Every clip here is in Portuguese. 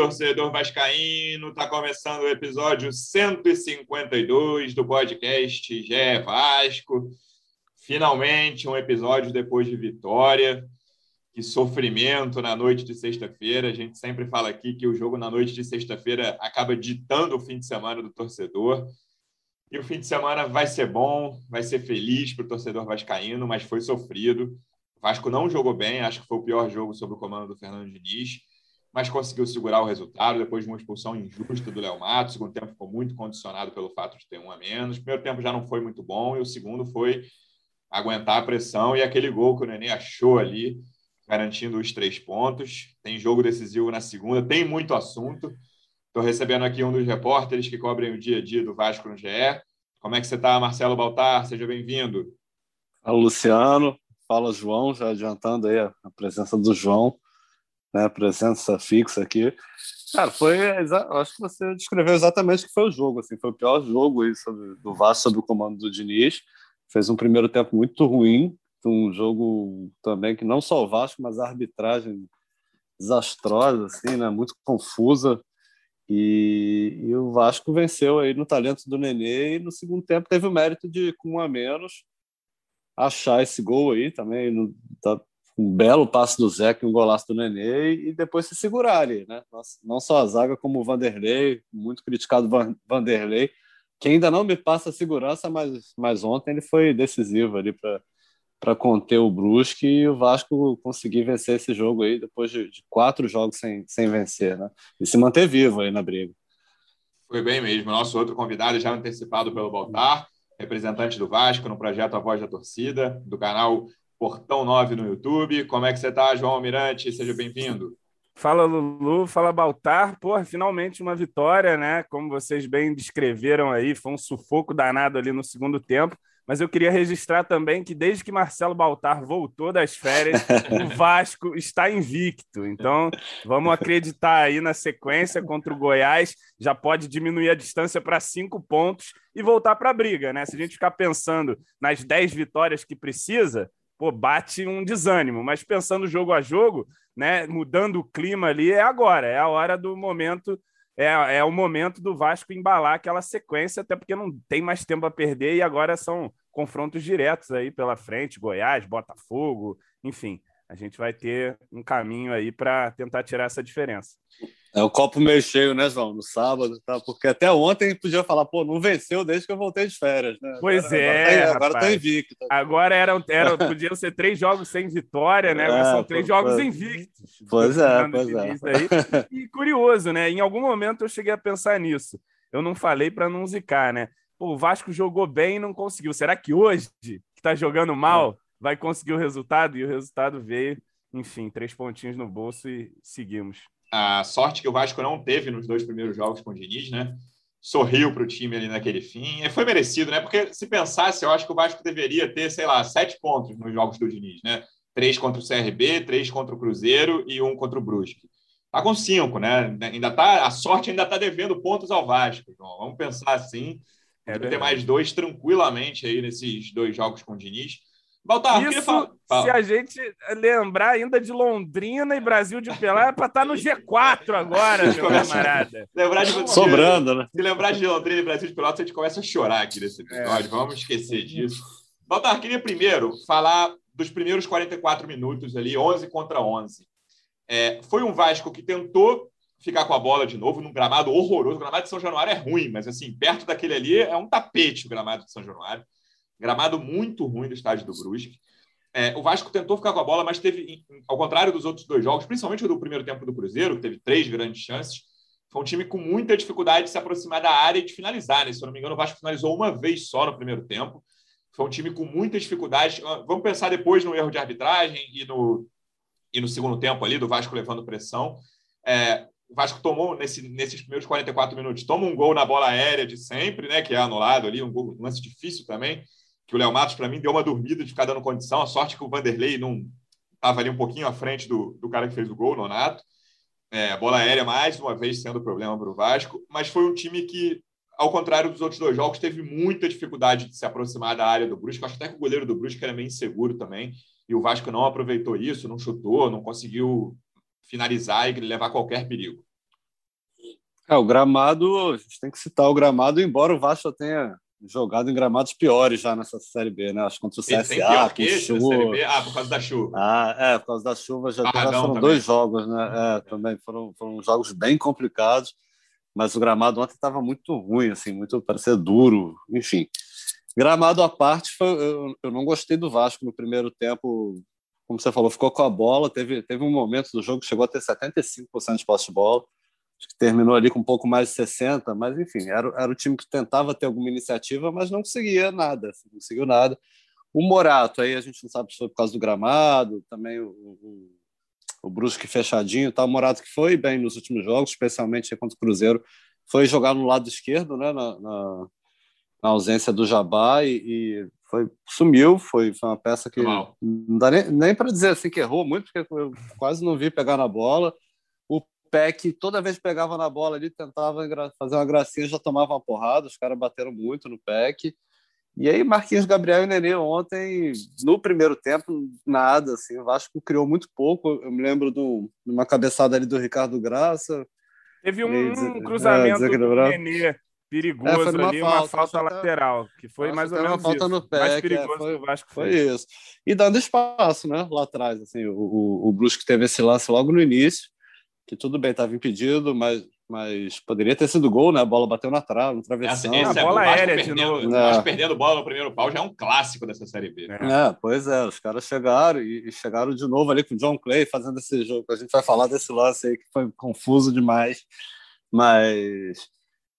torcedor vascaíno! Está começando o episódio 152 do podcast Gé Vasco. Finalmente um episódio depois de vitória. Que sofrimento na noite de sexta-feira. A gente sempre fala aqui que o jogo na noite de sexta-feira acaba ditando o fim de semana do torcedor. E o fim de semana vai ser bom, vai ser feliz para o torcedor vascaíno, mas foi sofrido. O Vasco não jogou bem, acho que foi o pior jogo sob o comando do Fernando Diniz mas conseguiu segurar o resultado depois de uma expulsão injusta do Léo Matos. O segundo tempo ficou muito condicionado pelo fato de ter um a menos. O primeiro tempo já não foi muito bom e o segundo foi aguentar a pressão e aquele gol que o Nenê achou ali, garantindo os três pontos. Tem jogo decisivo na segunda, tem muito assunto. Estou recebendo aqui um dos repórteres que cobrem o dia a dia do Vasco no GE. Como é que você está, Marcelo Baltar? Seja bem-vindo. Fala, Luciano. Fala, João. Já adiantando aí a presença do João né, presença fixa aqui. Cara, foi. Acho que você descreveu exatamente o que foi o jogo. Assim, foi o pior jogo aí sobre, do Vasco sob o comando do Diniz. Fez um primeiro tempo muito ruim, um jogo também que não só o Vasco, mas a arbitragem desastrosa, assim, né, muito confusa. E, e, o Vasco venceu aí no talento do Nenê e no segundo tempo teve o mérito de, com um a menos, achar esse gol aí também. No, tá, um belo passe do Zeca um golaço do Nenê e depois se segurar ali, né? Não só a zaga como o Vanderlei, muito criticado Vanderlei, que ainda não me passa segurança, mas, mas ontem ele foi decisivo ali para conter o Brusque e o Vasco conseguir vencer esse jogo aí depois de, de, quatro jogos sem, sem vencer, né? E se manter vivo aí na briga. Foi bem mesmo. Nosso outro convidado já antecipado pelo Baltar, representante do Vasco no projeto A Voz da Torcida, do canal Portão 9 no YouTube. Como é que você está, João Almirante? Seja bem-vindo. Fala, Lulu. Fala, Baltar. Pô, finalmente uma vitória, né? Como vocês bem descreveram aí, foi um sufoco danado ali no segundo tempo. Mas eu queria registrar também que desde que Marcelo Baltar voltou das férias, o Vasco está invicto. Então, vamos acreditar aí na sequência contra o Goiás. Já pode diminuir a distância para cinco pontos e voltar para a briga, né? Se a gente ficar pensando nas dez vitórias que precisa, pô, bate um desânimo. Mas pensando jogo a jogo, né, mudando o clima ali, é agora, é a hora do momento, é, é o momento do Vasco embalar aquela sequência, até porque não tem mais tempo a perder e agora são confrontos diretos aí pela frente, Goiás, Botafogo, enfim, a gente vai ter um caminho aí para tentar tirar essa diferença. É o copo meio cheio, né, João? No sábado, tá? Porque até ontem podia falar, pô, não venceu desde que eu voltei de férias, né? Pois agora, é. Agora, tá, agora tá invicto. Agora eram, eram, podiam ser três jogos sem vitória, né? Agora é, são três pô, jogos pô, invictos. Pois é, pois é. E curioso, né? Em algum momento eu cheguei a pensar nisso. Eu não falei para não zicar, né? Pô, o Vasco jogou bem e não conseguiu. Será que hoje, que tá jogando mal, vai conseguir o resultado? E o resultado veio. Enfim, três pontinhos no bolso e seguimos a sorte que o Vasco não teve nos dois primeiros jogos com o Diniz, né? Sorriu para o time ali naquele fim. E foi merecido, né? Porque se pensasse, eu acho que o Vasco deveria ter, sei lá, sete pontos nos jogos do Diniz, né? Três contra o CRB, três contra o Cruzeiro e um contra o Brusque. Tá com cinco, né? Ainda tá, a sorte ainda tá devendo pontos ao Vasco. Vamos pensar assim. É ter mais dois tranquilamente aí nesses dois jogos com o Diniz. Baltar, Isso, falar... se a gente lembrar ainda de Londrina e Brasil de Pelé, é para estar tá no G4 agora, meu camarada. lembrar de... Sobrando, né? Se lembrar de Londrina e Brasil de Pelotas, a gente começa a chorar aqui nesse episódio. É. Vamos esquecer disso. Baltar, queria primeiro falar dos primeiros 44 minutos ali, 11 contra 11. É, foi um Vasco que tentou ficar com a bola de novo num gramado horroroso. O gramado de São Januário é ruim, mas assim, perto daquele ali é um tapete o gramado de São Januário. Gramado muito ruim do estádio do Brusque. É, o Vasco tentou ficar com a bola, mas teve, ao contrário dos outros dois jogos, principalmente o do primeiro tempo do Cruzeiro, que teve três grandes chances, foi um time com muita dificuldade de se aproximar da área e de finalizar. Né? Se eu não me engano, o Vasco finalizou uma vez só no primeiro tempo. Foi um time com muita dificuldade. Ah, vamos pensar depois no erro de arbitragem e no, e no segundo tempo ali, do Vasco levando pressão. É, o Vasco tomou, nesse, nesses primeiros 44 minutos, toma um gol na bola aérea de sempre, né? que é anulado ali, um, gol, um lance difícil também que o Léo Matos, para mim, deu uma dormida de ficar dando condição. A sorte que o Vanderlei não estava ali um pouquinho à frente do, do cara que fez o gol, Nonato. É, bola aérea, mais uma vez, sendo problema para o Vasco. Mas foi um time que, ao contrário dos outros dois jogos, teve muita dificuldade de se aproximar da área do Brusque. Acho até que o goleiro do Brusque era meio inseguro também. E o Vasco não aproveitou isso, não chutou, não conseguiu finalizar e levar qualquer perigo. É, o gramado, a gente tem que citar o gramado, embora o Vasco tenha jogado em gramados piores já nessa Série B, né? Acho que contra o CSA, pior que chuva. Ah, por causa da chuva. Ah, é, por causa da chuva já, já foram também. dois jogos, né? É, também foram, foram jogos bem complicados, mas o gramado ontem estava muito ruim, assim, muito parecia duro, enfim. Gramado à parte, foi, eu, eu não gostei do Vasco no primeiro tempo, como você falou, ficou com a bola, teve, teve um momento do jogo que chegou a ter 75% de posse de bola, acho que terminou ali com um pouco mais de 60, mas enfim, era, era o time que tentava ter alguma iniciativa, mas não conseguia nada, assim, não conseguiu nada. O Morato, aí a gente não sabe se foi por causa do gramado, também o, o, o Brusque fechadinho, tá? o Morato que foi bem nos últimos jogos, especialmente contra o Cruzeiro, foi jogar no lado esquerdo, né, na, na, na ausência do Jabá e, e, foi sumiu, foi, foi uma peça que não dá nem, nem para dizer assim que errou muito, porque eu quase não vi pegar na bola. Peck toda vez que pegava na bola ali, tentava fazer uma gracinha, já tomava uma porrada, os caras bateram muito no Peck. E aí, Marquinhos Gabriel e Nenê ontem, no primeiro tempo, nada, assim, o Vasco criou muito pouco. Eu me lembro de uma cabeçada ali do Ricardo Graça. Teve um, um cruzamento é, do Nenê perigoso é, ali, falta, uma falta lateral, que foi mais ou menos uma falta isso. no pé, mais é, perigoso é, foi, que o Vasco foi fez. isso. E dando espaço, né, lá atrás, assim, o, o, o Brusque teve esse lance logo no início, que tudo bem, estava impedido, mas, mas poderia ter sido gol, né? A bola bateu na trave, no travessão. Essa, a bola aérea perdendo, de novo. É. perdendo bola no primeiro pau já é um clássico dessa Série B. É. é, pois é, os caras chegaram e, e, chegaram de novo ali com o John Clay fazendo esse jogo. A gente vai falar desse lance aí que foi confuso demais, mas,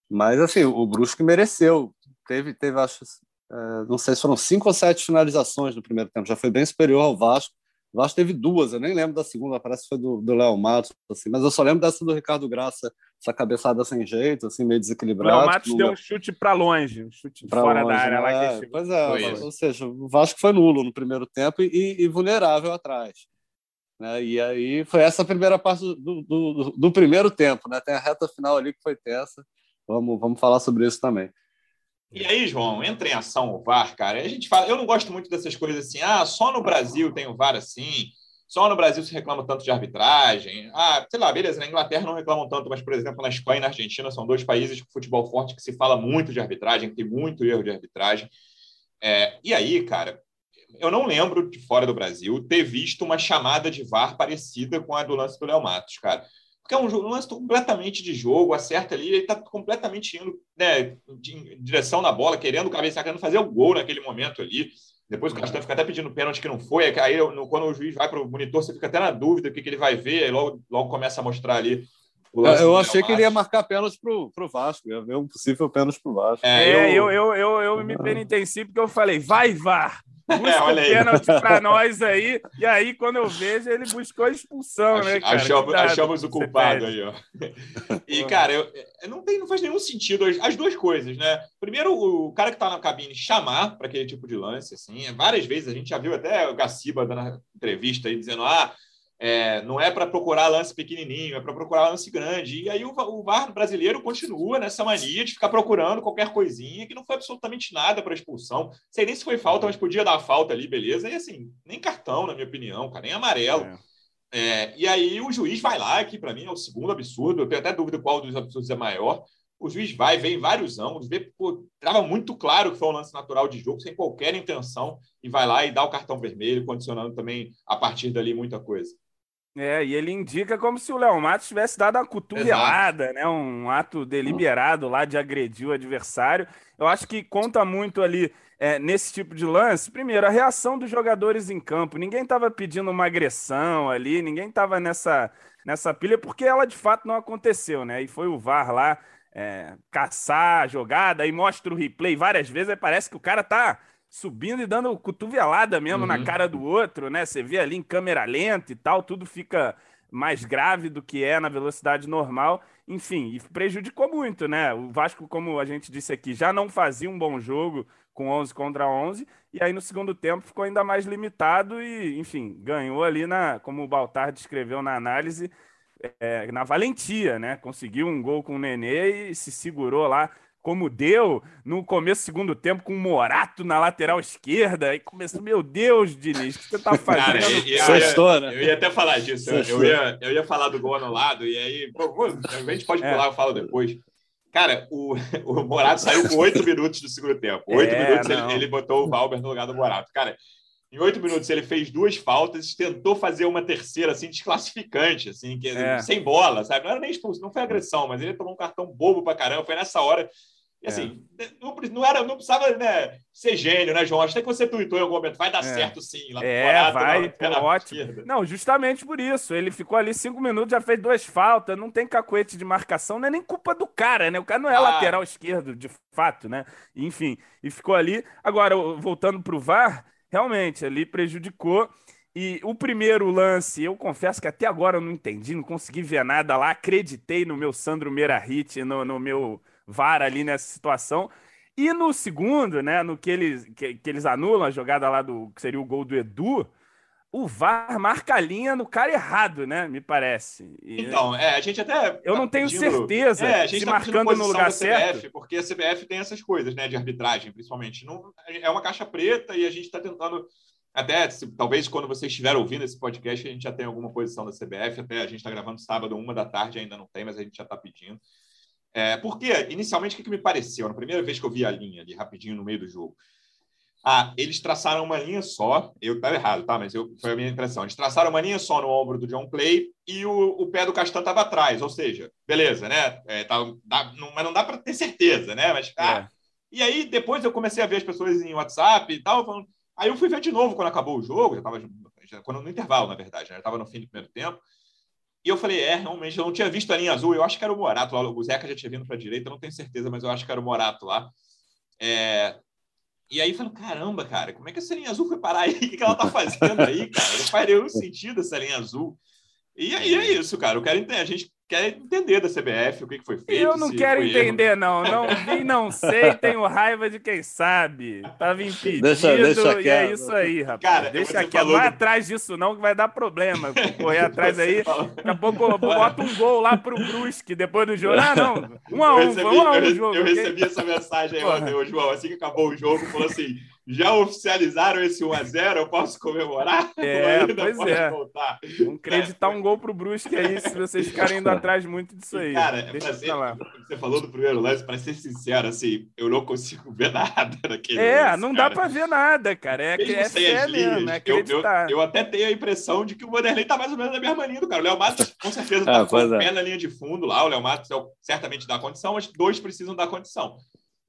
mas assim, o Brusque mereceu. Teve, teve acho, é, não sei se foram cinco ou sete finalizações no primeiro tempo, já foi bem superior ao Vasco o Vasco teve duas, eu nem lembro da segunda, parece que foi do Léo Matos, assim, mas eu só lembro dessa do Ricardo Graça, essa cabeçada sem jeito, assim, meio desequilibrado. O Léo Matos deu um chute para longe, um chute pra fora longe, da área. Né? Lá que pois é, ou seja, o Vasco foi nulo no primeiro tempo e, e vulnerável atrás. Né? E aí foi essa a primeira parte do, do, do, primeiro tempo, né? Tem a reta final ali que foi tensa. Vamos, vamos falar sobre isso também. E aí, João, entra em ação o VAR, cara. A gente fala, eu não gosto muito dessas coisas assim, ah, só no Brasil tem o VAR assim, só no Brasil se reclama tanto de arbitragem. Ah, sei lá, beleza, na Inglaterra não reclamam tanto, mas, por exemplo, na Espanha e na Argentina são dois países com futebol forte que se fala muito de arbitragem, que tem muito erro de arbitragem. É, e aí, cara, eu não lembro de fora do Brasil ter visto uma chamada de VAR parecida com a do lance do Léo Matos, cara porque é um, jogo, um lance completamente de jogo, acerta ali, ele está completamente indo né, em direção na bola, querendo cabecear, querendo fazer o gol naquele momento ali. Depois o Castan fica até pedindo pênalti que não foi. Aí quando o juiz vai para o monitor, você fica até na dúvida o que, que ele vai ver, aí logo, logo começa a mostrar ali. eu achei que ele ia marcar pênalti pro, pro Vasco, ia ver um possível pênalti pro Vasco. É, eu, eu, eu, eu, eu me penitenci porque eu falei, vai, VAR! Busca é, pênalti para nós aí. E aí, quando eu vejo, ele buscou a expulsão, Ach, né, cara? Achamos, achamos o culpado aí, ó. E, cara, eu, não, tem, não faz nenhum sentido as, as duas coisas, né? Primeiro, o cara que tá na cabine chamar para aquele tipo de lance, assim, várias vezes a gente já viu até o Gaciba dando entrevista aí dizendo, ah, é, não é para procurar lance pequenininho, é para procurar lance grande. E aí o, o VAR brasileiro continua nessa mania de ficar procurando qualquer coisinha que não foi absolutamente nada para expulsão. Sei nem se foi falta, mas podia dar falta ali, beleza. E assim, nem cartão, na minha opinião, cara, nem amarelo. É. É, e aí o juiz vai lá, que para mim é o segundo absurdo, eu tenho até dúvida qual dos absurdos é maior. O juiz vai, vem vários ângulos, vê, pô, trava muito claro que foi um lance natural de jogo, sem qualquer intenção, e vai lá e dá o cartão vermelho, condicionando também a partir dali muita coisa. É, e ele indica como se o Léo Matos tivesse dado uma cotovelada, né? Um ato deliberado lá de agredir o adversário. Eu acho que conta muito ali é, nesse tipo de lance. Primeiro, a reação dos jogadores em campo. Ninguém estava pedindo uma agressão ali, ninguém estava nessa, nessa pilha, porque ela de fato não aconteceu, né? E foi o VAR lá é, caçar a jogada e mostra o replay várias vezes, aí parece que o cara tá subindo e dando cotovelada mesmo uhum. na cara do outro, né? Você vê ali em câmera lenta e tal, tudo fica mais grave do que é na velocidade normal. Enfim, e prejudicou muito, né? O Vasco, como a gente disse aqui, já não fazia um bom jogo com 11 contra 11, e aí no segundo tempo ficou ainda mais limitado e, enfim, ganhou ali na, como o Baltar descreveu na análise, é, na valentia, né? Conseguiu um gol com o Nenê e se segurou lá como deu no começo do segundo tempo com o Morato na lateral esquerda. E começou, meu Deus, Diniz, o que você tá fazendo? Cara, eu, eu, ia, né? eu, ia, até falar disso. Eu, ia, eu ia falar do gol anulado, e aí, pô, a gente pode é. pular, eu falo depois. Cara, o, o Morato saiu com oito minutos do segundo tempo. Oito é, minutos ele, ele, botou o Valber no lugar do Morato. Cara, em oito minutos ele fez duas faltas, tentou fazer uma terceira, assim, desclassificante, assim, que, é. sem bola, sabe? Não era nem expulso, não foi agressão, mas ele tomou um cartão bobo pra caramba. Foi nessa hora e assim, é. não, era, não precisava né, ser gênio, né, João? Acho que você tweetou em algum momento. Vai dar é. certo sim. Lá é, vai, pô, ótimo. Não, justamente por isso. Ele ficou ali cinco minutos, já fez duas faltas, não tem cacuete de marcação, não é nem culpa do cara, né? O cara não é ah. lateral esquerdo, de fato, né? Enfim, e ficou ali. Agora, voltando pro VAR, realmente, ali prejudicou. E o primeiro lance, eu confesso que até agora eu não entendi, não consegui ver nada lá. Acreditei no meu Sandro Meirahit, no, no meu VAR ali nessa situação. E no segundo, né, no que eles, que, que, eles anulam a jogada lá do que seria o gol do Edu, o VAR marca a linha no cara errado, né? Me parece. E, então, é, a gente até. Eu não tenho pedindo, certeza é, a gente se tá marcando no lugar certo. Porque a CBF tem essas coisas, né, de arbitragem, principalmente. Não, é uma caixa preta e a gente está tentando. Até, se, talvez quando você estiver ouvindo esse podcast, a gente já tem alguma posição da CBF. Até a gente está gravando sábado, uma da tarde, ainda não tem, mas a gente já está pedindo. É, porque, inicialmente, o que, que me pareceu? Na primeira vez que eu vi a linha ali, rapidinho, no meio do jogo. Ah, eles traçaram uma linha só. Eu estava errado, tá? Mas eu, foi a minha impressão. Eles traçaram uma linha só no ombro do John Clay e o, o pé do Castan estava atrás. Ou seja, beleza, né? É, tá, dá, não, mas não dá para ter certeza, né? Mas, ah, é. E aí, depois eu comecei a ver as pessoas em WhatsApp e tal. Falando... Aí eu fui ver de novo quando acabou o jogo. Já estava quando no intervalo, na verdade. Né? Já estava no fim do primeiro tempo. E eu falei, é, realmente, eu não tinha visto a linha azul, eu acho que era o Morato lá, o Zeca já tinha vindo para a direita, não tenho certeza, mas eu acho que era o Morato lá. É... E aí falei, caramba, cara, como é que essa linha azul foi parar aí? O que ela tá fazendo aí, cara? Não faz nenhum sentido essa linha azul. E aí é isso, cara, eu quero entender, a gente quer entender da CBF o que, foi feito. Eu não quero entender, erro. não. Não vi, não sei, tenho raiva de quem sabe. Tava impedido deixa, deixa e é isso aí, rapaz. Cara, deixa aqui, não vai atrás disso não, que vai dar problema. Correr atrás aí, daqui a pouco bota um gol lá pro Brusque depois do jogo. Ah, não, um a um, recebi, um a um eu, jogo. Eu recebi essa mensagem aí João, assim que acabou o jogo, falou assim, já oficializaram esse 1x0, eu posso comemorar? É, pois é. Voltar? Vamos acreditar é. um gol pro Brusque aí, se vocês ficarem indo atrás muito disso aí. Cara, Deixa ser, você falou do primeiro lance, para ser sincero, assim, eu não consigo ver nada naquele É, lance, não cara. dá para ver nada, cara. É, Mesmo é fé mesmo, é acreditar. Eu, eu, eu, até tenho a impressão de que o Vanderlei tá mais ou menos na mesma linha do cara. O Léo Matos, com certeza, tá ah, com o pé é. na linha de fundo lá. O Léo Matos é certamente dá condição, mas dois precisam dar condição.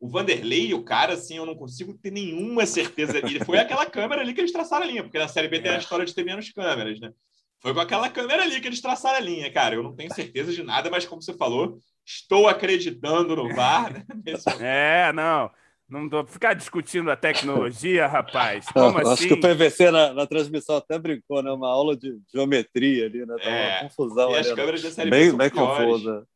O Vanderlei, o cara, assim, eu não consigo ter nenhuma certeza. Ele foi aquela câmera ali que eles traçaram a linha, porque na Série B é. tem a história de ter menos câmeras, né? Foi com aquela câmera ali que eles traçaram a linha, cara. Eu não tenho certeza de nada, mas como você falou, estou acreditando no VAR. Né? é, não. Não vou ficar discutindo a tecnologia, rapaz. Como assim? Acho que o PVC na, na, transmissão até brincou, né? Uma aula de geometria ali, né? É, uma confusão. E as ali, câmeras né? da série bem, bem confusa.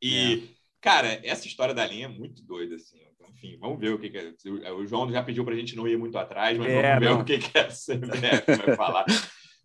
E, é. Cara, essa história da linha é muito doida, assim enfim, vamos ver o que, que é. O João já pediu para a gente não ir muito atrás, mas é, vamos ver não. o que, que é a CBF vai falar.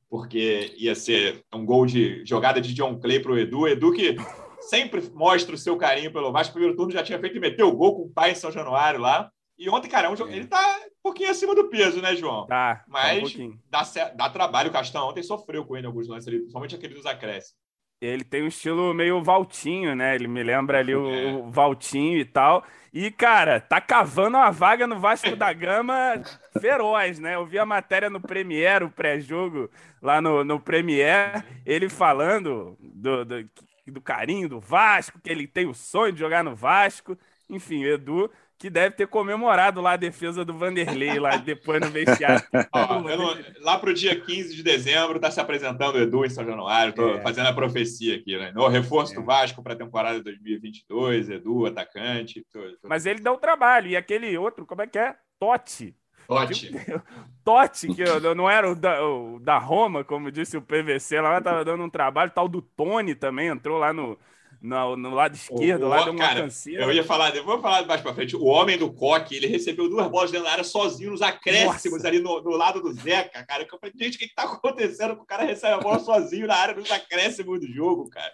Porque ia ser um gol de jogada de John Clay para o Edu. Edu que sempre mostra o seu carinho pelo Vasco. Primeiro turno já tinha feito e meteu o gol com o pai em São Januário lá. E ontem, cara, é um jogo... ele tá um pouquinho acima do peso, né, João? Tá. Mas tá um dá, dá trabalho. O Castão ontem sofreu com ele em alguns lances ali, principalmente aquele dos acréscimos. Ele tem um estilo meio Valtinho, né? Ele me lembra ali o, é. o Valtinho e tal. E, cara, tá cavando uma vaga no Vasco da Gama feroz, né? Eu vi a matéria no Premier, o pré-jogo lá no, no Premier, ele falando do, do, do carinho do Vasco, que ele tem o sonho de jogar no Vasco. Enfim, Edu que deve ter comemorado lá a defesa do Vanderlei, lá depois no vestiário. Ó, não, lá para o dia 15 de dezembro, está se apresentando o Edu em São Januário, estou é. fazendo a profecia aqui, né? O reforço é. do Vasco para a temporada 2022, Edu, atacante. Tudo, tudo. Mas ele dá o trabalho, e aquele outro, como é que é? Totti. Totti. Totti, que não era o da, o da Roma, como disse o PVC, lá estava dando um trabalho, tal do Tony também entrou lá no, no, no lado esquerdo, o, lá deu uma cara, Eu ia falar, vou falar mais para frente. O homem do coque, ele recebeu duas bolas dentro da área sozinho nos acréscimos Nossa. ali no, no, lado do Zeca, cara. Eu falei, gente, o que, está acontecendo? O cara recebe a bola sozinho na área nos acréscimos do jogo, cara.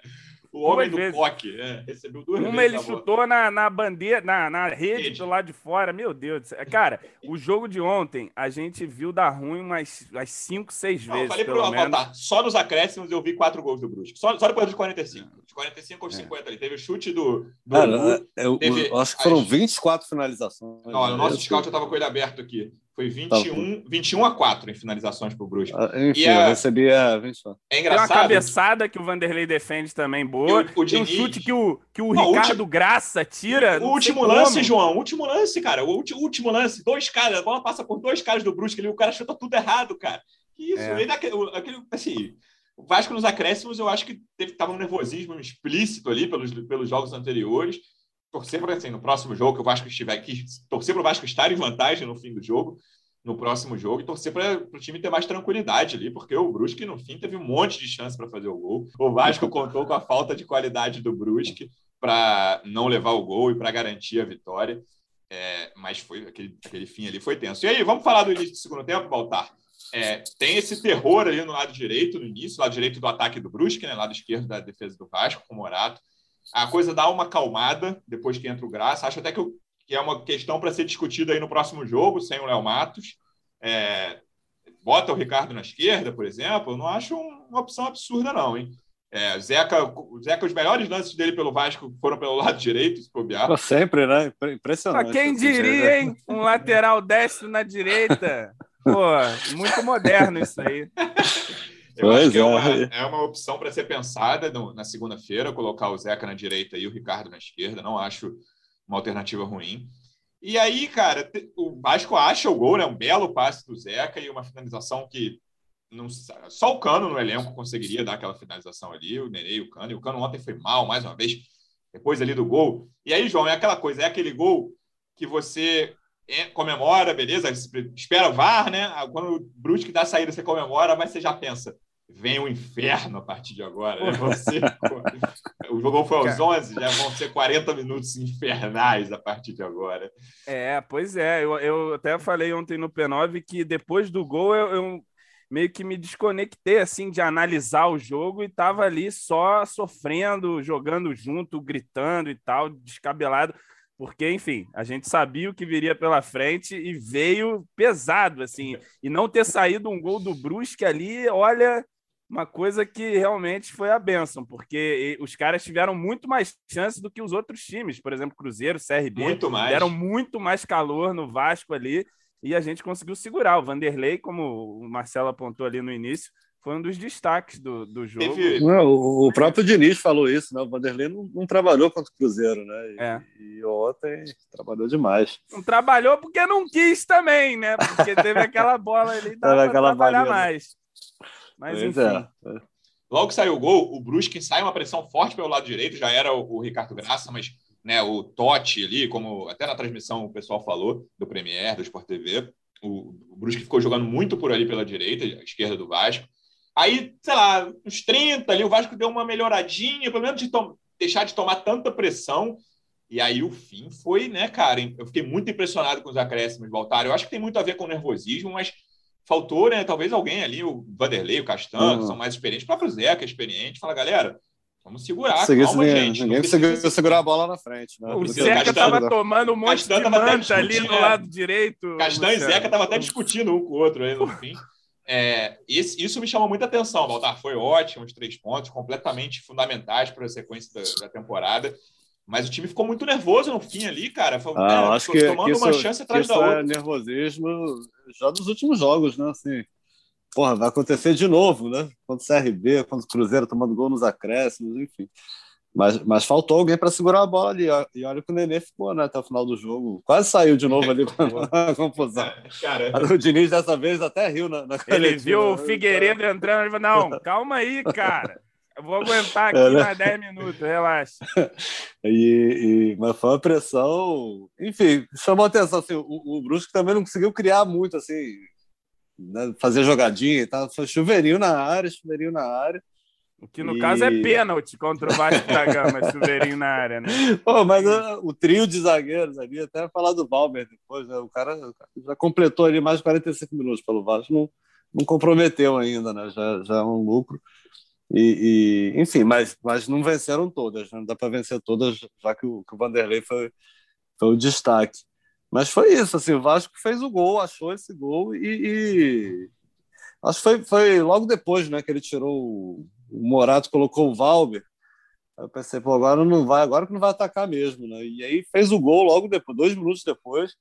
O homem do coque, é, recebeu duas Uma ele chutou na, na bandeira, na, na rede, rede, do lado de fora. Meu Deus. Cara, o jogo de ontem, a gente viu dar ruim umas, umas cinco, seis vezes. Eu falei pro menos. só nos acréscimos eu vi quatro gols do Brusque. Só, só depois dos 45. De 45 aos 50 é. ali. Teve o chute do. do Cara, eu, teve, eu acho que foram as... 24 finalizações. Não, o nosso scout eu tava com ele aberto aqui. Foi 21, tá 21 a 4 em finalizações para o Brusque. Ah, enfim, a... eu recebi a 21. É engraçado. Tem uma cabeçada que o Vanderlei defende também boa. O, o Tem um chute que o, que o não, Ricardo Graça tira. O último lance, como. João. O último lance, cara. O último lance. Dois caras. A bola passa por dois caras do Brusque ali. O cara chuta tudo errado, cara. Que isso? É. Ele, aquele, assim, o Vasco nos acréscimos, eu acho que teve, tava um nervosismo explícito ali pelos, pelos jogos anteriores torcer para assim, no próximo jogo que o Vasco estiver aqui, torcer para o Vasco estar em vantagem no fim do jogo, no próximo jogo, e torcer para o time ter mais tranquilidade ali, porque o Brusque, no fim, teve um monte de chance para fazer o gol. O Vasco contou com a falta de qualidade do Brusque para não levar o gol e para garantir a vitória. É, mas foi aquele, aquele fim ali foi tenso. E aí, vamos falar do início do segundo tempo, Baltar? É, tem esse terror ali no lado direito, no início, lado direito do ataque do Brusque, né, lado esquerdo da defesa do Vasco, com o Morato a coisa dá uma acalmada depois que entra o Graça. Acho até que, que é uma questão para ser discutida aí no próximo jogo, sem o Léo Matos. É, bota o Ricardo na esquerda, por exemplo, eu não acho uma opção absurda, não, hein? É, Zeca, o Zeca, os melhores lances dele pelo Vasco foram pelo lado direito, se bobear. Sempre, né? Impressionante. quem diria, hein? Um lateral destro na direita. Pô, muito moderno isso aí. Eu pois acho que é, uma, é. é uma opção para ser pensada no, na segunda-feira, colocar o Zeca na direita e o Ricardo na esquerda. Não acho uma alternativa ruim. E aí, cara, o Vasco acha o gol, né? Um belo passe do Zeca e uma finalização que não, só o Cano no elenco conseguiria dar aquela finalização ali, o Nenê e o Cano. E o Cano ontem foi mal, mais uma vez, depois ali do gol. E aí, João, é aquela coisa, é aquele gol que você é, comemora, beleza? Espera o VAR, né? Ah, quando o Brusque dá a saída, você comemora, mas você já pensa, vem o inferno a partir de agora. Né? Você, o jogo foi aos 11, já vão ser 40 minutos infernais a partir de agora. É, pois é. Eu, eu até falei ontem no P9 que depois do gol eu, eu meio que me desconectei assim de analisar o jogo e tava ali só sofrendo, jogando junto, gritando e tal, descabelado porque, enfim, a gente sabia o que viria pela frente e veio pesado, assim. E não ter saído um gol do Brusque ali, olha, uma coisa que realmente foi a benção, porque os caras tiveram muito mais chances do que os outros times, por exemplo, Cruzeiro, CRB, muito mais. deram muito mais calor no Vasco ali e a gente conseguiu segurar. O Vanderlei, como o Marcelo apontou ali no início, foi um dos destaques do, do jogo. Não, o próprio Diniz falou isso, né? O Vanderlei não, não trabalhou contra o Cruzeiro, né? E, é. e ontem trabalhou demais. Não trabalhou porque não quis também, né? Porque teve aquela bola ali para trabalhar mais. Mas pois enfim. É. Logo que saiu o gol, o Brusque sai uma pressão forte pelo lado direito, já era o, o Ricardo Graça, mas né, o Totti ali, como até na transmissão o pessoal falou, do Premier, do Sport TV, o, o Brusque ficou jogando muito por ali pela direita, a esquerda do Vasco. Aí, sei lá, uns 30 ali, o Vasco deu uma melhoradinha, pelo menos de deixar de tomar tanta pressão. E aí o fim foi, né, cara? Eu fiquei muito impressionado com os acréscimos voltaram. Eu acho que tem muito a ver com o nervosismo, mas faltou, né? Talvez alguém ali, o Vanderlei, o Castan, uhum. são mais experientes, o próprio Zeca é experiente, fala, galera, vamos segurar, Segui, calma, gente. Ninguém conseguiu segurar a bola na frente. Né? O Zeca estava tomando um monte Castan de manta ali no lado direito. Castan e Zeca estavam até discutindo um com o outro aí no fim. É, esse, isso me chamou muita atenção, Baltar. Foi ótimo, os três pontos, completamente fundamentais para a sequência da, da, temporada. Mas o time ficou muito nervoso no fim ali, cara. Foi, ah, é, acho que, tomando que isso, uma chance atrás da outra. É nervosismo já dos últimos jogos, né? Assim, porra, vai acontecer de novo, né? Contra o CRB, contra o Cruzeiro tomando gol nos acréscimos, enfim. Mas, mas faltou alguém para segurar a bola ali. E olha que o Nenê ficou né, até o final do jogo. Quase saiu de novo ali para confusão. Cara. O Diniz dessa vez até riu na, na Ele viu o Figueiredo entrando e falou: Não, calma aí, cara. Eu vou aguentar aqui é, né? mais 10 minutos, relaxa. E, e, mas foi uma pressão. Enfim, chamou atenção. Assim, o, o Brusque também não conseguiu criar muito, assim, né, fazer jogadinha e tal. Foi chuveirinho na área, chuveirinho na área. O que no e... caso é pênalti contra o Vasco da Gama, chuveirinho na área, né? Pô, mas uh, o trio de zagueiros ali, até falar do Valber depois, né? o, cara, já completou ali mais de 45 minutos pelo Vasco, não, não comprometeu ainda, né? Já, já é um lucro. E, e, enfim, mas, mas não venceram todas, né? não dá para vencer todas, já que o, que o Vanderlei foi, foi o destaque. Mas foi isso, assim, o Vasco fez o gol, achou esse gol e, e... acho que foi, foi logo depois, né, que ele tirou o, Morato, colocou o Valber. Eu pensei, pô, agora não vai, agora que não vai atacar mesmo, né? E aí fez o gol logo depois, dois minutos depois,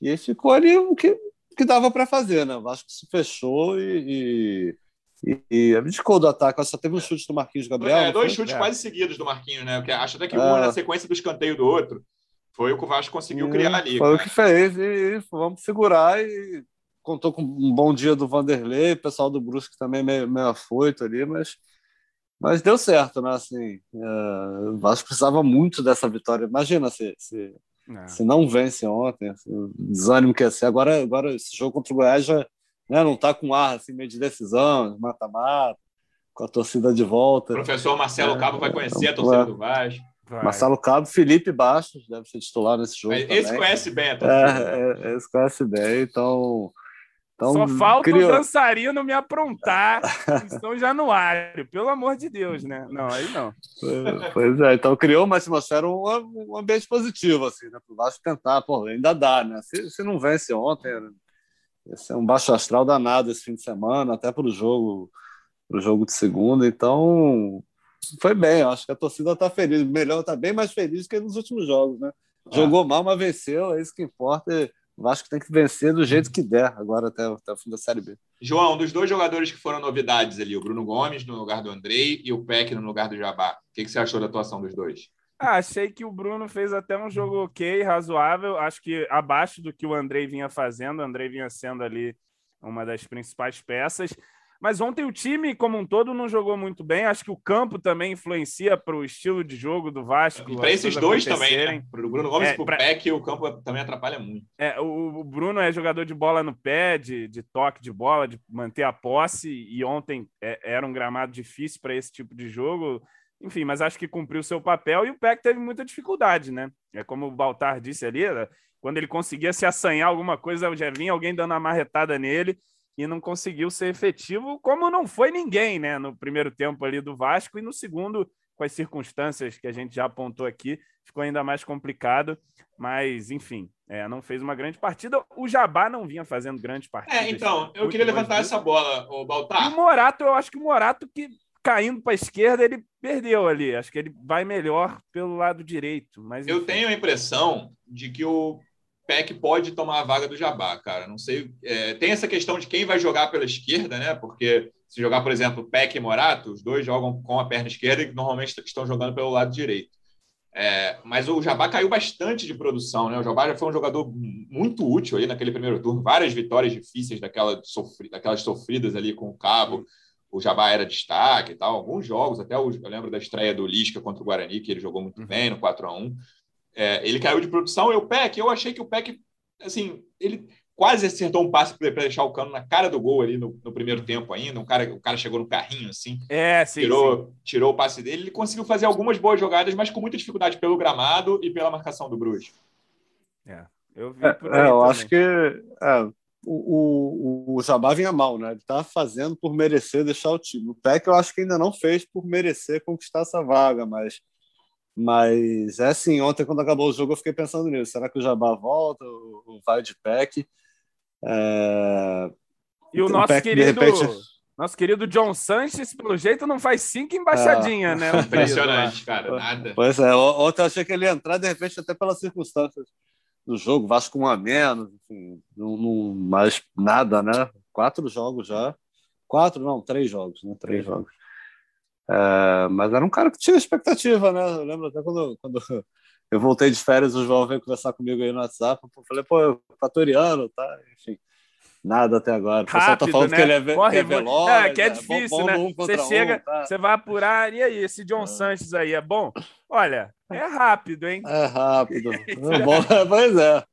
e aí ficou ali o que, que dava para fazer, né? O Vasco se fechou e, e, e abdicou do ataque. Só teve um chute do Marquinhos Gabriel. É, dois chutes é. quase seguidos do Marquinhos, né? Porque acho até que um é. na sequência do escanteio do outro. Foi o que o Vasco conseguiu criar ali. Foi cara. o que fez, e vamos segurar. E contou com um bom dia do Vanderlei, o pessoal do Brusque também meio, meio afoito ali, mas, mas deu certo, né? Assim, é, o Vasco precisava muito dessa vitória. Imagina se, se, é. se não vence ontem, assim, o desânimo que ia ser. Agora, agora esse jogo contra o Goiás já né, não está com ar assim, meio de decisão, mata-mata, com a torcida de volta. O professor Marcelo é, Cabo vai conhecer a torcida do Vasco. Vai. Marcelo Cabo, Felipe Bastos, deve ser titular nesse jogo. Esse também. conhece bem a é, é, Esse conhece bem, então. Então Só falta criou... o dançarino me aprontar em São Januário, pelo amor de Deus, né? Não, aí não. Pois é, então criou uma atmosfera, um, um ambiente positivo, assim, né? Para o Vasco tentar, pô, ainda dá, né? Se, se não vence ontem, esse é um baixo astral danado esse fim de semana, até para o jogo, pro jogo de segunda, então foi bem, acho que a torcida está feliz. Melhor, está bem mais feliz que nos últimos jogos, né? Ah. Jogou mal, mas venceu, é isso que importa. O Vasco tem que vencer do jeito que der, agora até, até o fim da Série B. João, dos dois jogadores que foram novidades ali, o Bruno Gomes no lugar do Andrei e o Peck no lugar do Jabá, o que, que você achou da atuação dos dois? Ah, achei que o Bruno fez até um jogo ok, razoável. Acho que abaixo do que o Andrei vinha fazendo. O Andrei vinha sendo ali uma das principais peças. Mas ontem o time, como um todo, não jogou muito bem. Acho que o campo também influencia para o estilo de jogo do Vasco. E para esses dois também, né? Para o Bruno Gomes é, e para o pra... Peck, o campo também atrapalha muito. É, o, o, Bruno é jogador de bola no pé, de, de toque de bola, de manter a posse. E ontem é, era um gramado difícil para esse tipo de jogo. Enfim, mas acho que cumpriu seu papel e o Peck teve muita dificuldade, né? É como o Baltar disse ali, quando ele conseguia se assanhar alguma coisa, já vinha alguém dando uma marretada nele e não conseguiu ser efetivo, como não foi ninguém, né? No primeiro tempo ali do Vasco e no segundo, com as circunstâncias que a gente já apontou aqui, ficou ainda mais complicado. Mas, enfim, é, não fez uma grande partida. O Jabá não vinha fazendo grandes partidas. É, então, eu queria levantar essa bola, o Baltar. E o Morato, eu acho que o Morato que caindo para a esquerda, ele perdeu ali. Acho que ele vai melhor pelo lado direito. Mas, eu tenho a impressão de que o Peck pode tomar a vaga do Jabá, cara. Não sei. É, tem essa questão de quem vai jogar pela esquerda, né? Porque se jogar, por exemplo, Peck e Morato, os dois jogam com a perna esquerda e normalmente estão jogando pelo lado direito. É, mas o Jabá caiu bastante de produção, né? O Jabá já foi um jogador muito útil ali naquele primeiro turno, várias vitórias difíceis daquela sofri, daquelas sofridas ali com o Cabo. O Jabá era destaque e tal, alguns jogos, até eu lembro da estreia do Lisca contra o Guarani, que ele jogou muito uhum. bem no 4 a 1 é, ele caiu de produção e o Peck, eu achei que o Peck, assim, ele quase acertou um passe para deixar o cano na cara do gol ali no, no, primeiro tempo ainda. Um cara, o cara chegou no carrinho, assim. É, sim, tirou, sim. tirou o passe dele. Ele conseguiu fazer algumas boas jogadas, mas com muita dificuldade pelo gramado e pela marcação do Bruges. É, eu vi é, por aí. É, eu acho que é, o, o, o Jabá vinha mal, né? Ele tá fazendo por merecer deixar o time. O Peck eu acho que ainda não fez por merecer conquistar essa vaga, mas mas é assim, ontem quando acabou o jogo eu fiquei pensando nisso. Será que o Jabá volta ou vai de pack? É... E o nosso querido, repente... nosso querido John Sanches, pelo jeito, não faz cinco embaixadinhas, é... né? Impressionante, cara, nada. Pois é, ontem eu achei que ele ia entrar, de repente, até pelas circunstâncias do jogo, Vasco um a menos, enfim, não, não, mais nada, né? Quatro jogos já. Quatro, não, três jogos, né? Três jogos. É, mas era um cara que tinha expectativa, né? Eu lembro até quando, quando eu voltei de férias, o João veio conversar comigo aí no WhatsApp. Eu falei, pô, equatoriano, tá? Enfim, nada até agora. O pessoal tá falando né? que ele é, Corre, que é veloz. É, que é difícil, né? Um você chega, um, tá? você vai apurar, e aí, esse John é. Sanches aí é bom? Olha, é rápido, hein? É rápido. é bom, pois é.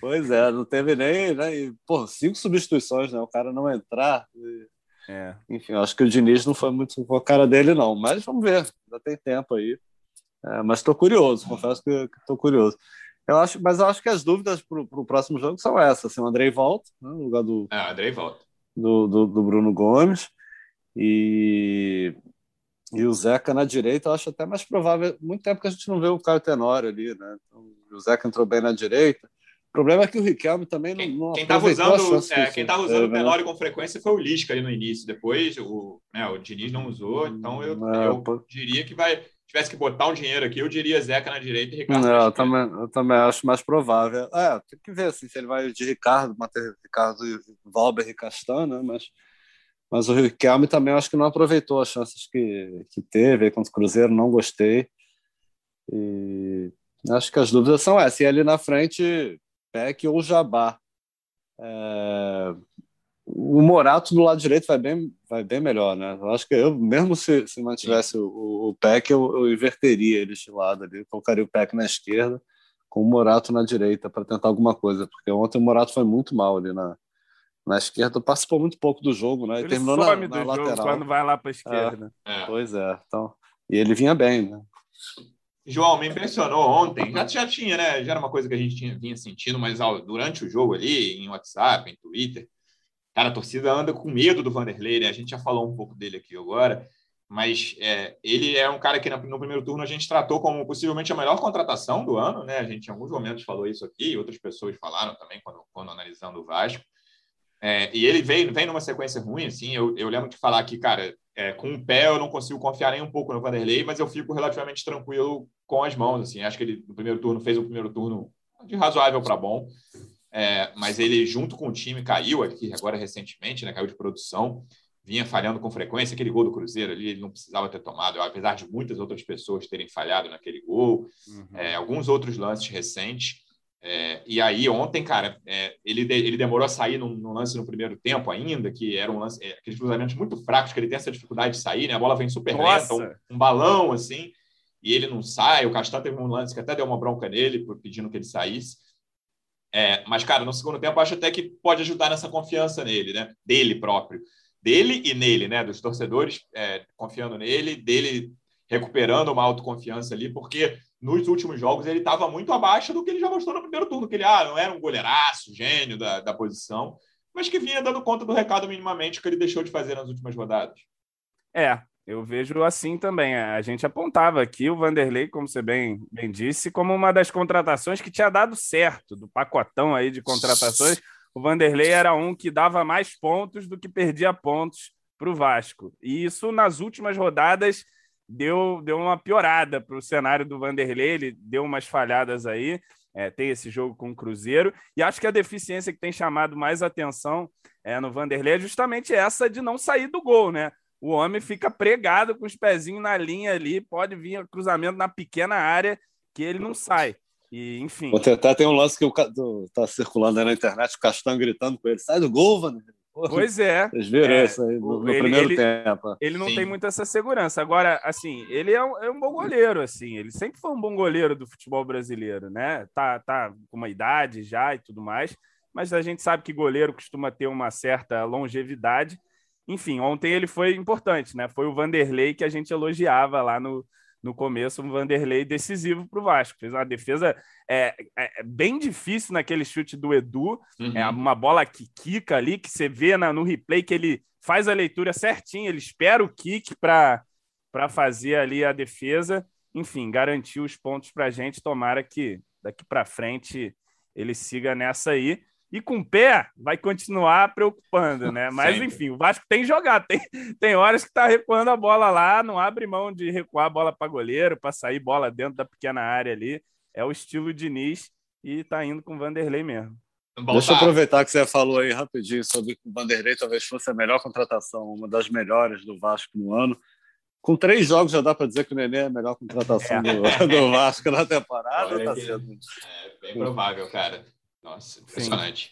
Pois é, não teve nem, né? E, pô, cinco substituições, né? O cara não entrar. E é. Enfim, acho que o Diniz não foi muito com a cara dele, não. Mas vamos ver, ainda tem tempo aí. É, mas estou curioso, confesso que estou curioso. Eu acho, mas eu acho que as dúvidas para o próximo jogo são essas. Assim, o Andrei volta, né, no lugar do, é, Andrei volta. Do, do, do, Bruno Gomes. E, E o Zeca na direita, eu acho até mais provável. Muito tempo que a gente não vê o Caio Tenório ali, né? Então, o Zeca entrou bem na direita. O problema é que o Riquelme também quem, não, quem estava usando, é, quem tava usando o Tenório com frequência foi o Lisca ali no início. Depois o, né, o Diniz não usou, então eu, é, eu diria que vai tivesse que botar um dinheiro aqui, eu diria Zeca na direita e Ricardo não, eu também, eu também acho mais provável. É, tem que ver assim, se ele vai de Ricardo, Matheus Ricardo, Valber e Castan, né? Mas, mas o Riquelme também acho que não aproveitou as chances que, que teve contra o Cruzeiro, não gostei. E acho que as dúvidas são essas. E ali na frente, Peck ou Jabá. É, o Morato do lado direito vai bem, vai bem melhor, né? Eu acho que eu, mesmo se, se mantivesse o, o Peck, eu, eu, inverteria ele de lado ali, colocaria o Peck na esquerda, com o Morato na direita para tentar alguma coisa, porque ontem o Morato foi muito mal ali na, na esquerda, participou muito pouco do jogo, né? Ele terminou na, na lateral. quando vai lá para a esquerda. É, é. Pois é, então, e ele vinha bem, né? João, me impressionou ontem. Já, já tinha, né? Já era uma coisa que a gente tinha, vinha sentindo, mas durante o jogo ali, em WhatsApp, em Twitter, Cara, a torcida anda com medo do Vanderlei, né? A gente já falou um pouco dele aqui agora, mas é, ele é um cara que no primeiro turno a gente tratou como possivelmente a melhor contratação do ano, né? A gente em alguns momentos falou isso aqui, outras pessoas falaram também quando, quando analisando o Vasco. É, e ele vem, vem numa sequência ruim, assim. Eu, eu lembro de falar que, cara, é, com o pé eu não consigo confiar nem um pouco no Vanderlei, mas eu fico relativamente tranquilo com as mãos, assim. Acho que ele no primeiro turno fez o primeiro turno de razoável para bom. É, mas ele, junto com o time, caiu aqui agora recentemente, né? Caiu de produção, vinha falhando com frequência. Aquele gol do Cruzeiro ali, ele não precisava ter tomado, apesar de muitas outras pessoas terem falhado naquele gol, uhum. é, alguns outros lances recentes. É, e aí, ontem, cara, é, ele, ele demorou a sair num, num, lance no primeiro tempo ainda, que era um lance, é, aqueles cruzamentos muito fracos, que ele tem essa dificuldade de sair, né? A bola vem super Nossa. lenta, um, um balão assim, e ele não sai. O Castan teve um lance que até deu uma bronca nele, pedindo que ele saísse. É, mas, cara, no segundo tempo, acho até que pode ajudar nessa confiança nele, né? Dele próprio. Dele e nele, né? Dos torcedores é, confiando nele, dele recuperando uma autoconfiança ali, porque nos últimos jogos ele estava muito abaixo do que ele já mostrou no primeiro turno, que ele ah, não era um goleiraço, gênio da, da posição, mas que vinha dando conta do recado minimamente que ele deixou de fazer nas últimas rodadas. É, eu vejo assim também. A gente apontava aqui o Vanderlei, como você bem, bem disse, como uma das contratações que tinha dado certo, do pacotão aí de contratações. O Vanderlei era um que dava mais pontos do que perdia pontos para o Vasco. E isso nas últimas rodadas deu, deu uma piorada para o cenário do Vanderlei, ele deu umas falhadas aí. É, tem esse jogo com o Cruzeiro, e acho que a deficiência que tem chamado mais atenção é, no Vanderlei é justamente essa de não sair do gol, né? o homem fica pregado com os pezinhos na linha ali, pode vir cruzamento na pequena área que ele não sai. E, enfim. Até tem um lance que está circulando aí na internet, o Castan gritando com ele: sai do gol, mano. Pois é. Vocês viram é, isso aí no, no ele, primeiro ele, tempo. Ele não Sim. tem muito essa segurança. Agora, assim, ele é um, é um, bom goleiro, assim. Ele sempre foi um bom goleiro do futebol brasileiro, né? Tá, tá com uma idade já e tudo mais. Mas a gente sabe que goleiro costuma ter uma certa longevidade. Enfim, ontem ele foi importante, né? Foi o Vanderlei que a gente elogiava lá no, no começo, um Vanderlei decisivo para o Vasco. Fez uma defesa é, é, é, bem difícil naquele chute do Edu, uhum. é uma bola que quica ali, que você vê na, no replay que ele faz a leitura certinho, ele espera o kick para fazer ali a defesa. Enfim, garantiu os pontos para a gente. Tomara que daqui para frente ele siga nessa aí e com o pé vai continuar preocupando, né? Mas Sempre. enfim, o Vasco tem jogado, tem, tem horas que tá recuando a bola lá, não abre mão de recuar a bola para goleiro, para sair bola dentro da pequena área ali. É o estilo Diniz e tá indo com o Vanderlei mesmo. Deixa eu aproveitar que você falou aí rapidinho sobre que o Vanderlei talvez fosse a melhor contratação, uma das melhores do Vasco no ano. Com três jogos já dá para dizer que o Nenê é a melhor contratação é. Do, do, Vasco na temporada. Tá sendo... É bem provável, cara. Nossa, impressionante.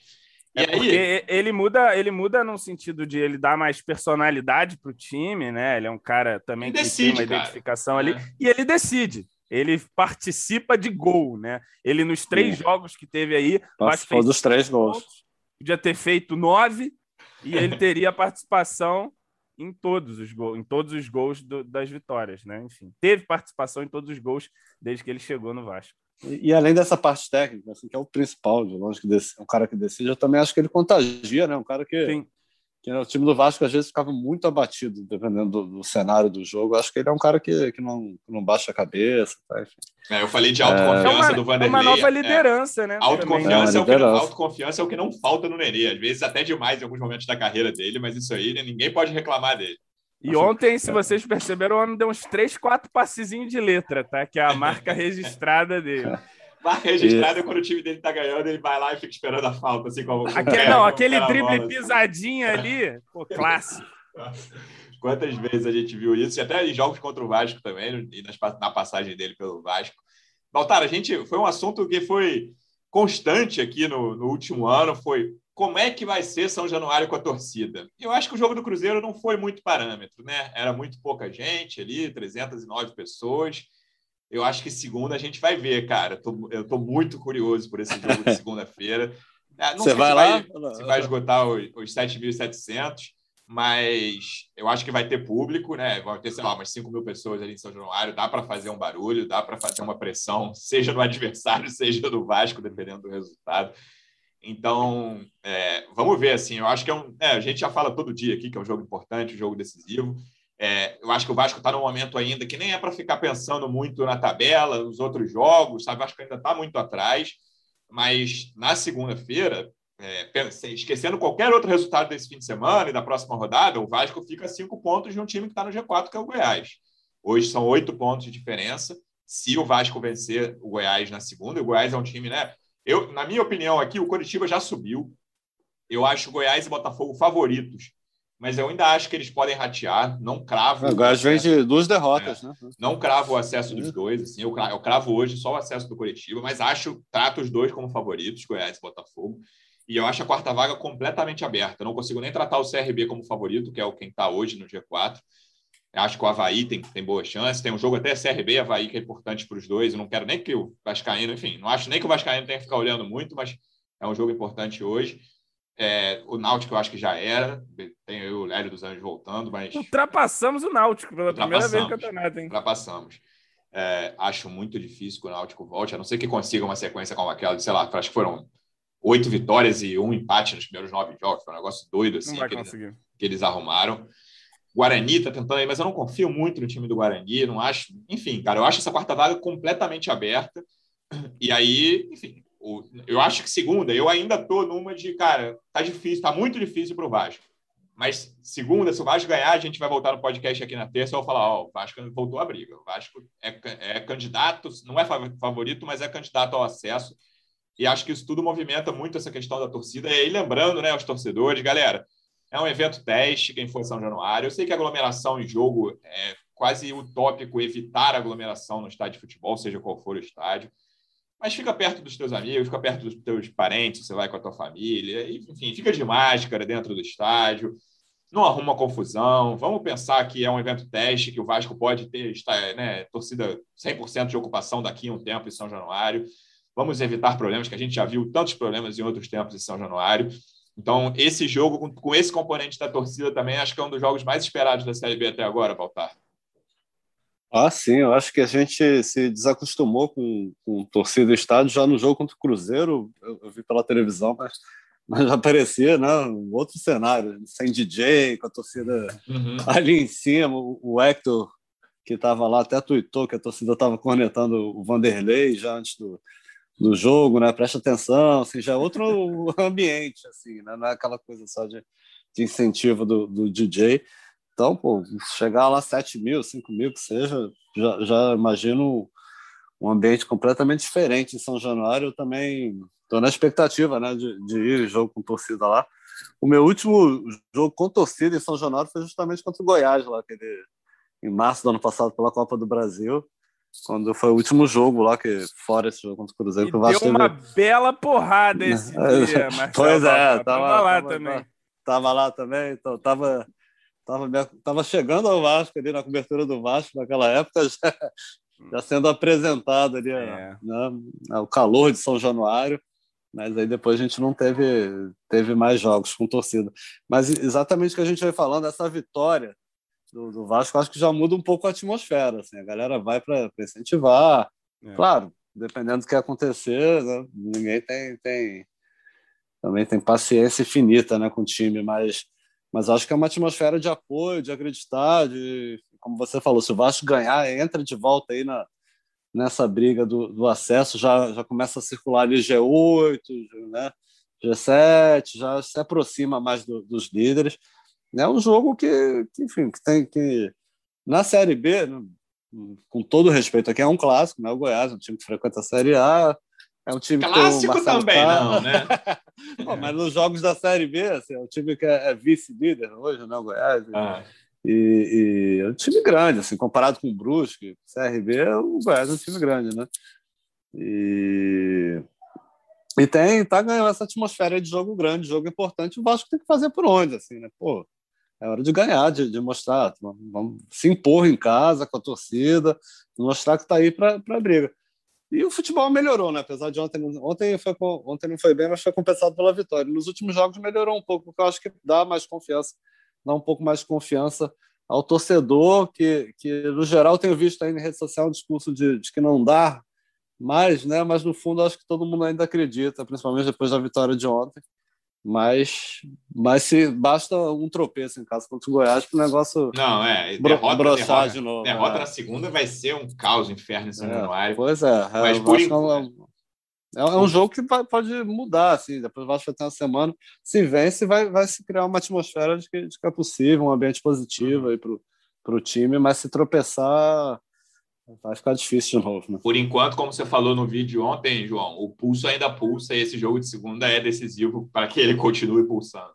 E é aí... ele muda, ele muda no sentido de ele dar mais personalidade para o time, né? Ele é um cara também que decide, tem uma cara. identificação ali é. e ele decide. Ele participa de gol, né? Ele nos três Sim. jogos que teve aí, participou dos três gols. Pontos, podia ter feito nove e ele teria participação em todos os gols, em todos os gols do, das vitórias, né? Enfim, teve participação em todos os gols desde que ele chegou no Vasco. E, e, além dessa parte técnica, assim, que é o principal, de longe que decide, um cara que decide, eu também acho que ele contagia, né? Um cara que, que o time do Vasco às vezes ficava muito abatido, dependendo do, do cenário do jogo. Acho que ele é um cara que, que, não, que não baixa a cabeça. Tá? É, eu falei de autoconfiança é uma, do Vanderlei. É uma nova liderança, é. né? Autoconfiança é, é, o que não, autoconfiança é o que não falta no Nenê. Às vezes até demais em alguns momentos da carreira dele, mas isso aí ninguém pode reclamar dele. E ontem, se vocês perceberam, o homem deu uns três, quatro passezinhos de letra, tá? Que é a marca registrada dele. Marca registrada quando o time dele tá ganhando, ele vai lá e fica esperando a falta, assim como. Aquele, não, aquele drible pisadinha ali, pô, clássico. Quantas vezes a gente viu isso, e até em jogos contra o Vasco também, e na passagem dele pelo Vasco. Baltar, a gente foi um assunto que foi constante aqui no, no último ano, foi como é que vai ser São Januário com a torcida? Eu acho que o jogo do Cruzeiro não foi muito parâmetro, né? Era muito pouca gente ali, 309 pessoas. Eu acho que segunda a gente vai ver, cara. Eu tô, muito curioso por esse jogo de segunda-feira. É, Você vai lá? Vai, se vai esgotar os, os 7.700, mas eu acho que vai ter público, né? Vai ter, sei lá, umas 5 mil pessoas ali em São Januário. Dá para fazer um barulho, dá para fazer uma pressão, seja do adversário, seja do Vasco, dependendo do resultado. Então, é, vamos ver, assim, eu acho que é um... É, a gente já fala todo dia aqui que é um jogo importante, um jogo decisivo. É, eu acho que o Vasco está num momento ainda que nem é para ficar pensando muito na tabela, nos outros jogos, sabe? O Vasco ainda está muito atrás, mas na segunda-feira, é, esquecendo qualquer outro resultado desse fim de semana e da próxima rodada, o Vasco fica a cinco pontos de um time que está no G4, que é o Goiás. Hoje são oito pontos de diferença. Se o Vasco vencer o Goiás na segunda, o Goiás é um time, né? Eu, na minha opinião, aqui, o Curitiba já subiu. Eu acho Goiás e Botafogo favoritos, mas eu ainda acho que eles podem ratear. Não cravo. O Goiás vem de duas derrotas, é, né? Não cravo o acesso dos dois. Assim, eu, cravo, eu cravo hoje só o acesso do Curitiba, mas acho, trato os dois como favoritos, Goiás e Botafogo. E eu acho a quarta vaga completamente aberta. Eu não consigo nem tratar o CRB como favorito, que é o quem está hoje no G4. Acho que o Havaí tem, tem boa chance. Tem um jogo até CRB e Havaí que é importante para os dois. Eu não quero nem que o Vascaíno, enfim, não acho nem que o Vascaíno tenha que ficar olhando muito, mas é um jogo importante hoje. É, o Náutico eu acho que já era. Tem eu, o Lélio dos Anjos voltando, mas. Ultrapassamos o Náutico pela primeira vez no campeonato, hein? Ultrapassamos. É, acho muito difícil que o Náutico volte, a não ser que consiga uma sequência como aquela de, sei lá, acho que foram oito vitórias e um empate nos primeiros nove jogos. Foi um negócio doido assim que eles, que eles arrumaram. Guarani está tentando aí, mas eu não confio muito no time do Guarani, não acho. Enfim, cara, eu acho essa quarta vaga completamente aberta. E aí, enfim, eu acho que segunda, eu ainda tô numa de, cara, tá difícil, tá muito difícil para o Vasco. Mas segunda, se o Vasco ganhar, a gente vai voltar no podcast aqui na terça. Eu vou falar: ó, o Vasco voltou a briga. O Vasco é, é candidato, não é favorito, mas é candidato ao acesso. E acho que isso tudo movimenta muito essa questão da torcida. E aí, lembrando, né, aos torcedores, galera, é um evento teste, quem for São Januário. Eu sei que aglomeração em jogo é quase utópico evitar aglomeração no estádio de futebol, seja qual for o estádio. Mas fica perto dos teus amigos, fica perto dos teus parentes, você vai com a tua família, enfim, fica de máscara dentro do estádio, não arruma confusão. Vamos pensar que é um evento teste, que o Vasco pode ter está, né, torcida 100% de ocupação daqui a um tempo em São Januário. Vamos evitar problemas, que a gente já viu tantos problemas em outros tempos em São Januário. Então, esse jogo, com, com, esse componente da torcida também, acho que é um dos jogos mais esperados da Série B até agora, Baltar. Ah, sim, eu acho que a gente se desacostumou com, com torcida do estádio já no jogo contra o Cruzeiro, eu, eu vi pela televisão, mas, mas já parecia né, um outro cenário, sem DJ, com a torcida uhum. ali em cima, o, o Hector, que estava lá, até tuitou que a torcida estava cornetando o Vanderlei já antes do, do jogo, né? Presta atenção, assim, já é outro ambiente, assim, né? Não é aquela coisa só de, de incentivo do, do DJ. Então, pô, chegar lá 7 mil, 5 mil, que seja, já, já imagino um ambiente completamente diferente em São Januário. Eu também estou na expectativa, né, de, de ir jogo com torcida lá. O meu último jogo com torcida em São Januário foi justamente contra o Goiás, lá, aquele, em março do ano passado, pela Copa do Brasil quando foi o último jogo lá, que fora esse jogo contra o Cruzeiro, e que o Vasco deu uma bela porrada esse dia, Marcelo. Pois é, tava, tava lá tava, também. Tava lá também, então tava, tava, tava chegando ao Vasco ali na cobertura do Vasco naquela época, já, já sendo apresentado ali é. né, o calor de São Januário, mas aí depois a gente não teve, teve mais jogos com torcida. Mas exatamente o que a gente vai falando, essa vitória do, do Vasco, acho que já muda um pouco a atmosfera. Assim, a galera vai para incentivar. É. Claro, dependendo do que acontecer, né, ninguém tem, tem também tem paciência infinita né, com o time, mas Mas acho que é uma atmosfera de apoio, de acreditar, de, como você falou, se o Vasco ganhar, entra de volta aí na, nessa briga do, do acesso, já, já começa a circular ali G8, né? G7, já se aproxima mais do, dos líderes. É um jogo que, que, enfim, que tem que. Na Série B, né, com todo respeito aqui, é um clássico, né? O Goiás é um time que frequenta a Série A, é um time Clássico que também, não, né? Pô, mas nos jogos da Série B, assim, é um time que é, é vice-líder hoje, né? O Goiás. Ah. E, e, é um time grande, assim, comparado com o Brusque, CRB, o Goiás é um time grande, né? E, e tem, tá ganhando essa atmosfera de jogo grande, jogo importante, o Vasco tem que fazer por onde, assim, né? Pô, é hora de ganhar, de, de mostrar, vamos se impor em casa com a torcida, mostrar que está aí para a briga. E o futebol melhorou, né? Apesar de ontem, ontem, foi, ontem não foi bem, mas foi compensado pela vitória. Nos últimos jogos melhorou um pouco, porque eu acho que dá mais confiança, dá um pouco mais de confiança ao torcedor, que, que no geral tenho visto aí na rede social um discurso de, de que não dá mais, né? Mas no fundo acho que todo mundo ainda acredita, principalmente depois da vitória de ontem. Mas, mas se basta um tropeço em casa contra o Goiás para o negócio não é derrota, derrota, de novo. Derrota é. na segunda vai ser um caos inferno em São é, Januário. Pois é, é mas por enquanto é, é, um jogo que pode mudar, assim, depois vai ter uma semana. Se vence, vai, vai se criar uma atmosfera de que, de que é possível, um ambiente positivo uhum. para o time, mas se tropeçar, Vai ficar difícil de novo, né? Por enquanto, como você falou no vídeo ontem, João, o pulso ainda pulsa e esse jogo de segunda é decisivo para que ele continue pulsando.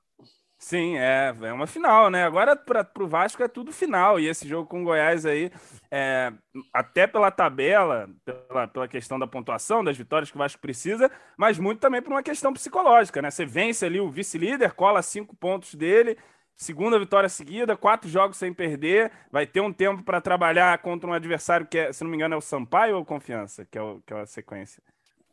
Sim, é, é uma final, né? Agora para o Vasco é tudo final. E esse jogo com o Goiás aí, é, até pela tabela, pela, pela questão da pontuação, das vitórias que o Vasco precisa, mas muito também por uma questão psicológica, né? Você vence ali o vice-líder, cola cinco pontos dele Segunda vitória seguida, quatro jogos sem perder. Vai ter um tempo para trabalhar contra um adversário que, é, se não me engano, é o Sampaio ou Confiança, que é, o, que é a sequência?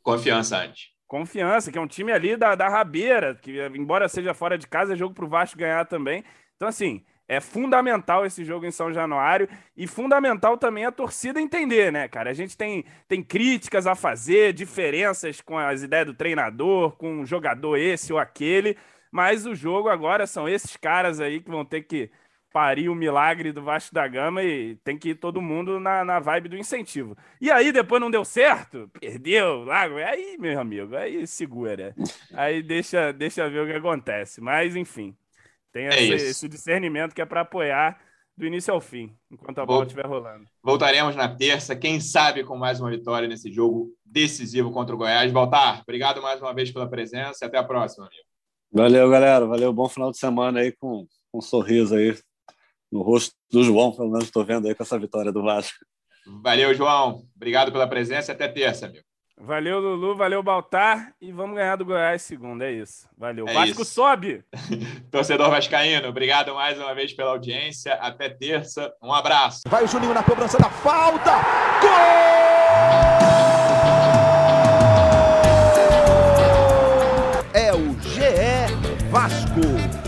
Confiança antes. Confiança, que é um time ali da, da rabeira, que embora seja fora de casa, é jogo para o Vasco ganhar também. Então, assim, é fundamental esse jogo em São Januário e fundamental também a torcida entender, né, cara? A gente tem, tem críticas a fazer, diferenças com as ideias do treinador, com um jogador esse ou aquele. Mas o jogo agora são esses caras aí que vão ter que parir o milagre do Vasco da Gama e tem que ir todo mundo na, na vibe do incentivo. E aí depois não deu certo, perdeu, lago, aí, meu amigo, aí segura. Aí deixa, deixa ver o que acontece. Mas enfim, tem é esse, esse, discernimento que é para apoiar do início ao fim, enquanto a bola estiver rolando. Voltaremos na terça, quem sabe com mais uma vitória nesse jogo decisivo contra o Goiás. Voltar, obrigado mais uma vez pela presença e até a próxima, amigo. Valeu, galera. Valeu. Bom final de semana aí com, com um sorriso aí no rosto do João, pelo menos estou vendo aí com essa vitória do Vasco. Valeu, João. Obrigado pela presença até terça, amigo. Valeu, Lulu. Valeu, Baltar. E vamos ganhar do Goiás segunda. É isso. Valeu. É Vasco isso. sobe! Torcedor Vascaíno, obrigado mais uma vez pela audiência. Até terça. Um abraço. Vai o Juninho na cobrança da falta. Gol! Vasco.